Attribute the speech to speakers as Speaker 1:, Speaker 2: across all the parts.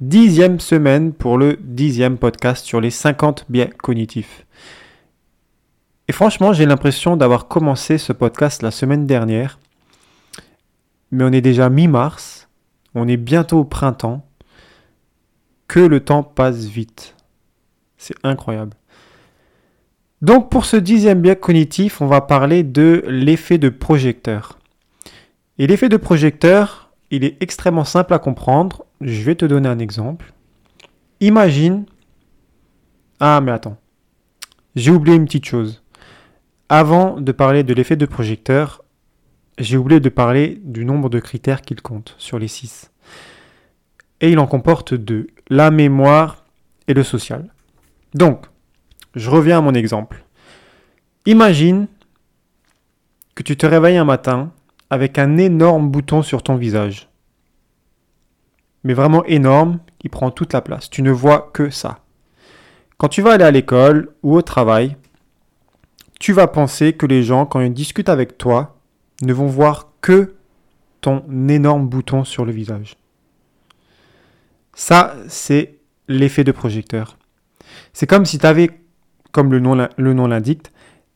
Speaker 1: dixième semaine pour le dixième podcast sur les 50 biais cognitifs. Et franchement, j'ai l'impression d'avoir commencé ce podcast la semaine dernière, mais on est déjà mi-mars, on est bientôt au printemps, que le temps passe vite. C'est incroyable. Donc pour ce dixième biais cognitif, on va parler de l'effet de projecteur. Et l'effet de projecteur, il est extrêmement simple à comprendre. Je vais te donner un exemple. Imagine... Ah mais attends. J'ai oublié une petite chose. Avant de parler de l'effet de projecteur, j'ai oublié de parler du nombre de critères qu'il compte sur les 6. Et il en comporte deux, la mémoire et le social. Donc, je reviens à mon exemple. Imagine que tu te réveilles un matin avec un énorme bouton sur ton visage. Mais vraiment énorme, il prend toute la place. Tu ne vois que ça. Quand tu vas aller à l'école ou au travail, tu vas penser que les gens, quand ils discutent avec toi, ne vont voir que ton énorme bouton sur le visage. Ça, c'est l'effet de projecteur. C'est comme si tu avais comme le nom, le nom l'indique,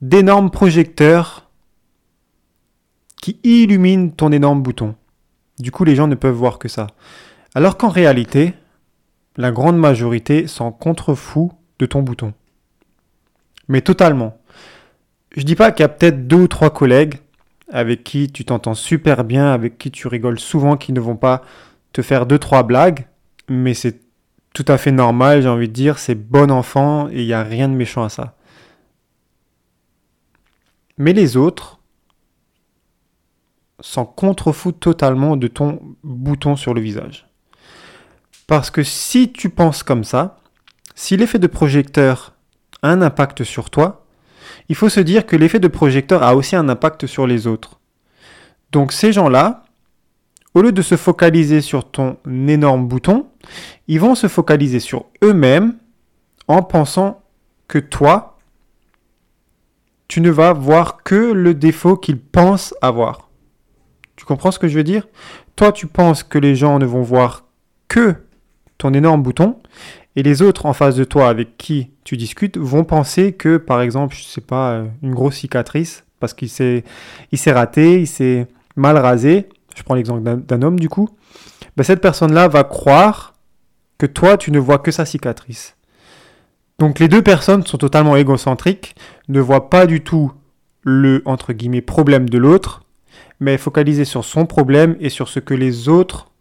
Speaker 1: d'énormes projecteurs qui illuminent ton énorme bouton. Du coup, les gens ne peuvent voir que ça. Alors qu'en réalité, la grande majorité s'en contrefout de ton bouton. Mais totalement. Je dis pas qu'il y a peut-être deux ou trois collègues avec qui tu t'entends super bien, avec qui tu rigoles souvent, qui ne vont pas te faire deux, trois blagues, mais c'est tout à fait normal, j'ai envie de dire, c'est bon enfant et il n'y a rien de méchant à ça. Mais les autres s'en contrefoutent totalement de ton bouton sur le visage. Parce que si tu penses comme ça, si l'effet de projecteur a un impact sur toi, il faut se dire que l'effet de projecteur a aussi un impact sur les autres. Donc ces gens-là, au lieu de se focaliser sur ton énorme bouton, ils vont se focaliser sur eux-mêmes en pensant que toi, tu ne vas voir que le défaut qu'ils pensent avoir. Tu comprends ce que je veux dire? Toi, tu penses que les gens ne vont voir que ton énorme bouton et les autres en face de toi avec qui tu discutes vont penser que, par exemple, je sais pas, une grosse cicatrice parce qu'il s'est, il s'est raté, il s'est mal rasé. Je prends l'exemple d'un homme du coup, ben, cette personne-là va croire que toi, tu ne vois que sa cicatrice. Donc les deux personnes sont totalement égocentriques, ne voient pas du tout le entre guillemets problème de l'autre, mais focalisées sur son problème et sur ce que les autres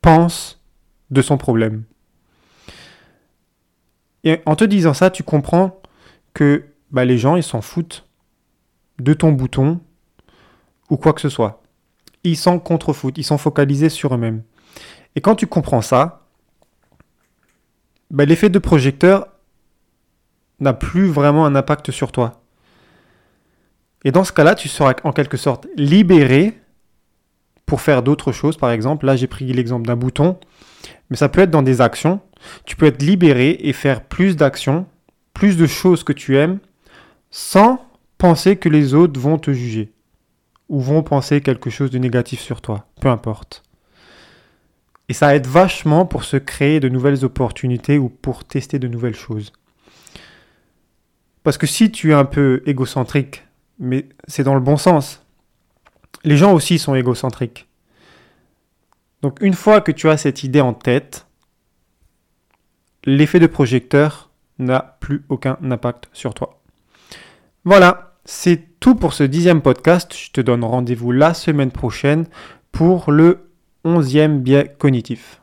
Speaker 1: pensent de son problème. Et en te disant ça, tu comprends que bah, les gens, ils s'en foutent de ton bouton ou quoi que ce soit ils s'en contrefoutent, ils sont focalisés sur eux-mêmes. Et quand tu comprends ça, ben, l'effet de projecteur n'a plus vraiment un impact sur toi. Et dans ce cas-là, tu seras en quelque sorte libéré pour faire d'autres choses. Par exemple, là j'ai pris l'exemple d'un bouton, mais ça peut être dans des actions. Tu peux être libéré et faire plus d'actions, plus de choses que tu aimes, sans penser que les autres vont te juger ou vont penser quelque chose de négatif sur toi, peu importe. Et ça aide vachement pour se créer de nouvelles opportunités ou pour tester de nouvelles choses. Parce que si tu es un peu égocentrique, mais c'est dans le bon sens, les gens aussi sont égocentriques. Donc une fois que tu as cette idée en tête, l'effet de projecteur n'a plus aucun impact sur toi. Voilà, c'est tout pour ce dixième podcast. Je te donne rendez-vous la semaine prochaine pour le onzième biais cognitif.